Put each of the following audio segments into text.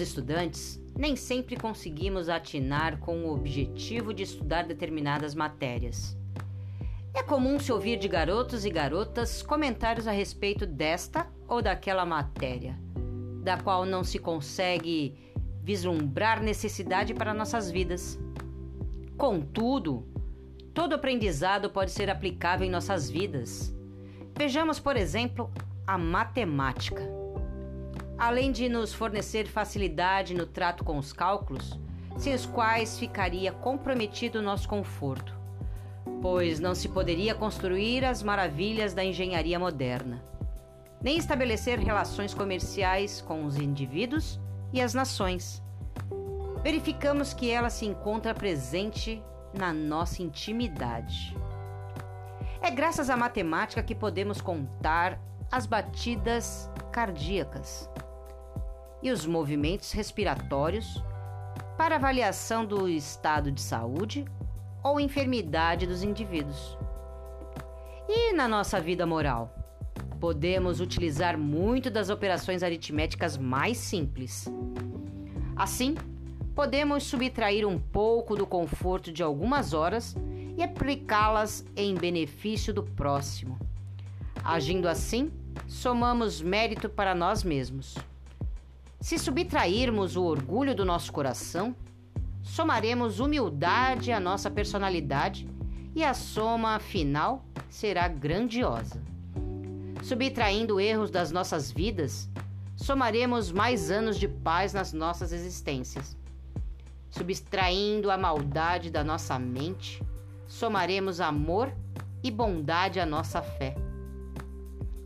estudantes, nem sempre conseguimos atinar com o objetivo de estudar determinadas matérias. É comum se ouvir de garotos e garotas comentários a respeito desta ou daquela matéria, da qual não se consegue vislumbrar necessidade para nossas vidas. Contudo, todo aprendizado pode ser aplicável em nossas vidas. Vejamos, por exemplo, a matemática. Além de nos fornecer facilidade no trato com os cálculos, sem os quais ficaria comprometido o nosso conforto, pois não se poderia construir as maravilhas da engenharia moderna, nem estabelecer relações comerciais com os indivíduos e as nações. Verificamos que ela se encontra presente na nossa intimidade. É graças à matemática que podemos contar as batidas cardíacas e os movimentos respiratórios para avaliação do estado de saúde ou enfermidade dos indivíduos. E na nossa vida moral? Podemos utilizar muito das operações aritméticas mais simples. Assim, podemos subtrair um pouco do conforto de algumas horas e aplicá-las em benefício do próximo. Agindo assim, somamos mérito para nós mesmos. Se subtrairmos o orgulho do nosso coração, somaremos humildade à nossa personalidade e a soma final será grandiosa. Subtraindo erros das nossas vidas, somaremos mais anos de paz nas nossas existências. Subtraindo a maldade da nossa mente, somaremos amor e bondade à nossa fé,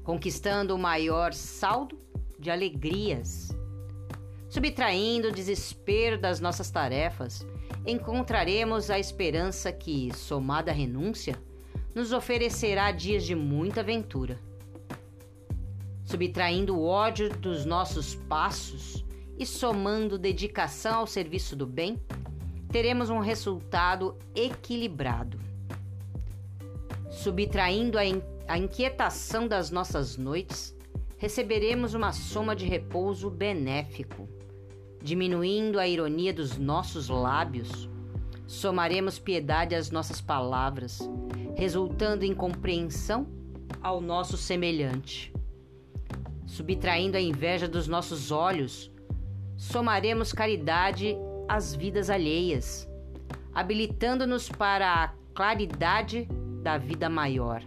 conquistando o maior saldo de alegrias Subtraindo o desespero das nossas tarefas, encontraremos a esperança que, somada à renúncia, nos oferecerá dias de muita aventura. Subtraindo o ódio dos nossos passos e somando dedicação ao serviço do bem, teremos um resultado equilibrado. Subtraindo a, in a inquietação das nossas noites, receberemos uma soma de repouso benéfico diminuindo a ironia dos nossos lábios, somaremos piedade às nossas palavras, resultando em compreensão ao nosso semelhante. Subtraindo a inveja dos nossos olhos, somaremos caridade às vidas alheias, habilitando-nos para a claridade da vida maior.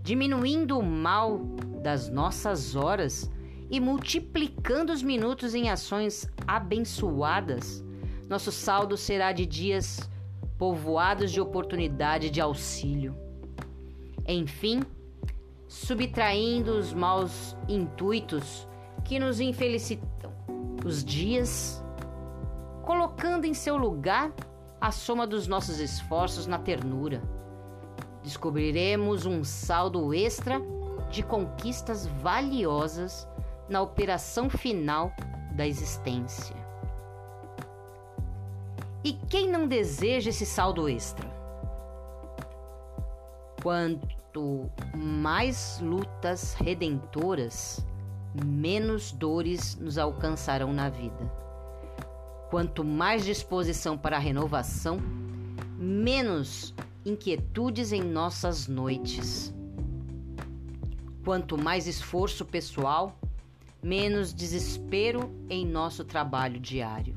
Diminuindo o mal das nossas horas, e multiplicando os minutos em ações abençoadas, nosso saldo será de dias povoados de oportunidade de auxílio. Enfim, subtraindo os maus intuitos que nos infelicitam, os dias, colocando em seu lugar a soma dos nossos esforços na ternura. Descobriremos um saldo extra de conquistas valiosas na operação final da existência. E quem não deseja esse saldo extra? Quanto mais lutas redentoras, menos dores nos alcançarão na vida. Quanto mais disposição para a renovação, menos inquietudes em nossas noites. Quanto mais esforço pessoal, menos desespero em nosso trabalho diário.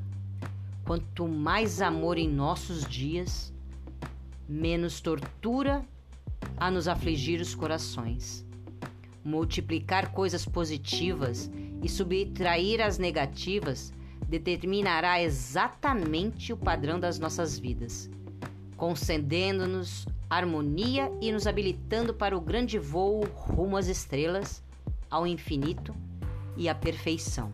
Quanto mais amor em nossos dias, menos tortura a nos afligir os corações. Multiplicar coisas positivas e subtrair as negativas determinará exatamente o padrão das nossas vidas, concedendo-nos harmonia e nos habilitando para o grande voo rumo às estrelas, ao infinito e a perfeição.